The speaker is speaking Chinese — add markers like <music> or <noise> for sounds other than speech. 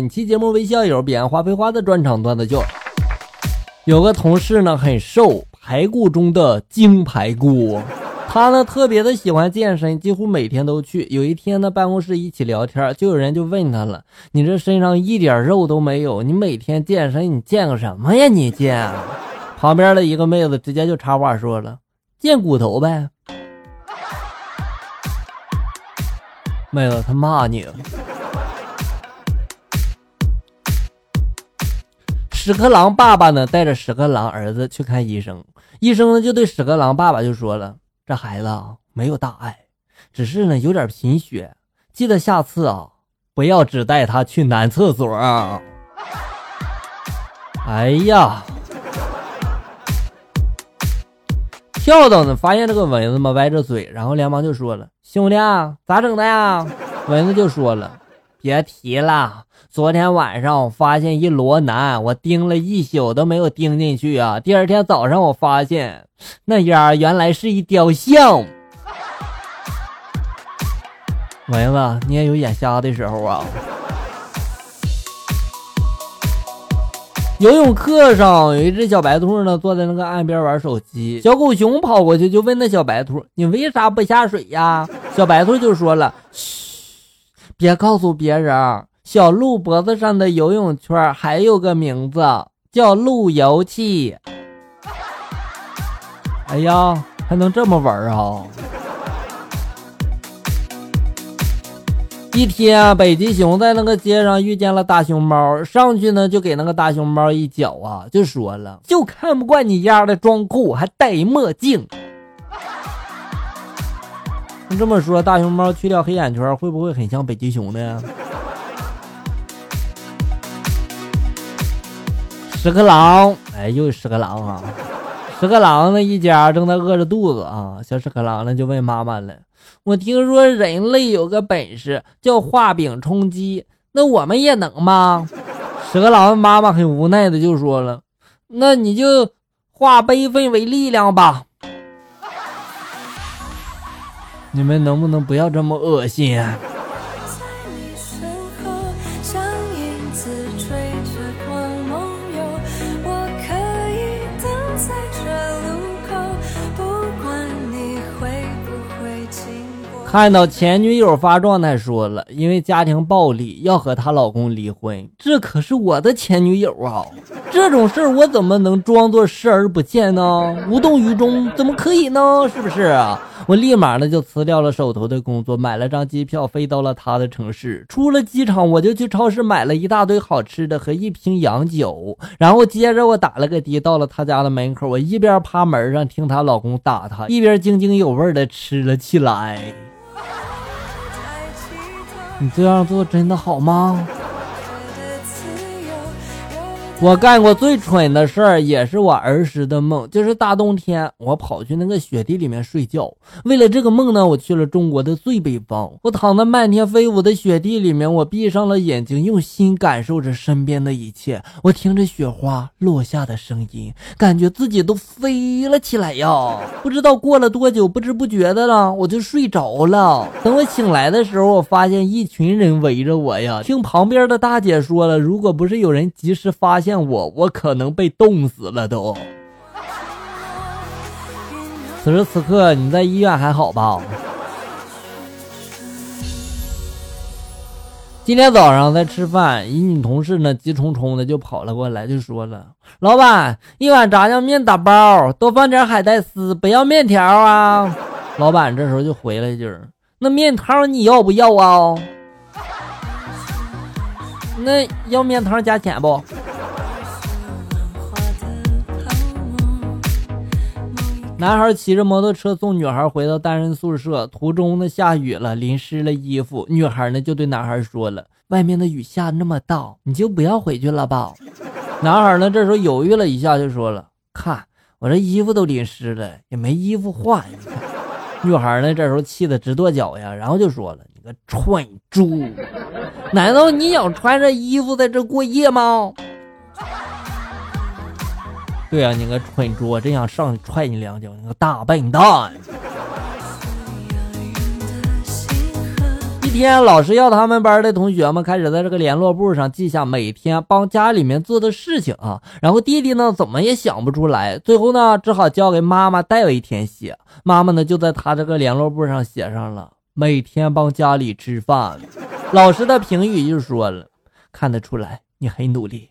本期节目为校友彼岸花非花的专场段子秀。有个同事呢很瘦，排骨中的精排骨。他呢特别的喜欢健身，几乎每天都去。有一天呢，办公室一起聊天，就有人就问他了：“你这身上一点肉都没有，你每天健身，你健个什么呀？你健？”旁边的一个妹子直接就插话说了：“健骨头呗。”妹子，他骂你。屎壳郎爸爸呢，带着屎壳郎儿子去看医生。医生呢，就对屎壳郎爸爸就说了：“这孩子啊，没有大碍，只是呢有点贫血。记得下次啊，不要只带他去男厕所。”哎呀！跳蚤呢，发现这个蚊子嘛，歪着嘴，然后连忙就说了：“兄弟啊，咋整的呀？”蚊子就说了：“别提了。”昨天晚上我发现一罗南，我盯了一宿都没有盯进去啊！第二天早上我发现那丫原来是一雕像。蚊子，你也有眼瞎的时候啊！游泳课上有一只小白兔呢，坐在那个岸边玩手机。小狗熊跑过去就问那小白兔：“你为啥不下水呀？”小白兔就说了：“嘘，别告诉别人。”小鹿脖子上的游泳圈还有个名字，叫路由器。哎呀，还能这么玩啊！一天，北极熊在那个街上遇见了大熊猫，上去呢就给那个大熊猫一脚啊，就说了：“就看不惯你丫的装酷还戴墨镜。”这么说，大熊猫去掉黑眼圈，会不会很像北极熊呢？屎壳郎，哎，又屎壳郎啊！屎壳郎呢一家正在饿着肚子啊，小屎壳郎呢就问妈妈了：“我听说人类有个本事叫画饼充饥，那我们也能吗？”屎壳郎妈妈很无奈的就说了：“那你就化悲愤为力量吧。”你们能不能不要这么恶心啊？看到前女友发状态说了，因为家庭暴力要和她老公离婚。这可是我的前女友啊，这种事儿我怎么能装作视而不见呢？无动于衷怎么可以呢？是不是啊？我立马呢就辞掉了手头的工作，买了张机票飞到了他的城市。出了机场，我就去超市买了一大堆好吃的和一瓶洋酒，然后接着我打了个的到了他家的门口。我一边趴门上听她老公打她，一边津津有味的吃了起来。你这样做真的好吗？我干过最蠢的事儿，也是我儿时的梦，就是大冬天我跑去那个雪地里面睡觉。为了这个梦呢，我去了中国的最北方，我躺在漫天飞舞的雪地里面，我闭上了眼睛，用心感受着身边的一切。我听着雪花落下的声音，感觉自己都飞了起来呀！不知道过了多久，不知不觉的了，我就睡着了。等我醒来的时候，我发现一群人围着我呀。听旁边的大姐说了，如果不是有人及时发现。见我，我可能被冻死了都。此时此刻，你在医院还好吧？今天早上在吃饭，一女同事呢急冲冲的就跑了过来，就说了：“老板，一碗炸酱面打包，多放点海带丝，不要面条啊。”老板这时候就回了一句：“那面汤你要不要啊？那要面汤加钱不？”男孩骑着摩托车送女孩回到单人宿舍，途中呢下雨了，淋湿了衣服。女孩呢就对男孩说了：“外面的雨下那么大，你就不要回去了吧。<laughs> ”男孩呢这时候犹豫了一下，就说了：“看我这衣服都淋湿了，也没衣服换。” <laughs> 女孩呢这时候气得直跺脚呀，然后就说了：“你个蠢猪，难道你想穿着衣服在这过夜吗？”对啊，你个蠢猪，我真想上去踹你两脚！你个大笨蛋！一一天，老师要他们班的同学们开始在这个联络簿上记下每天帮家里面做的事情啊。然后弟弟呢，怎么也想不出来，最后呢，只好交给妈妈代为填写。妈妈呢，就在他这个联络簿上写上了每天帮家里吃饭。老师的评语就说了，看得出来你很努力，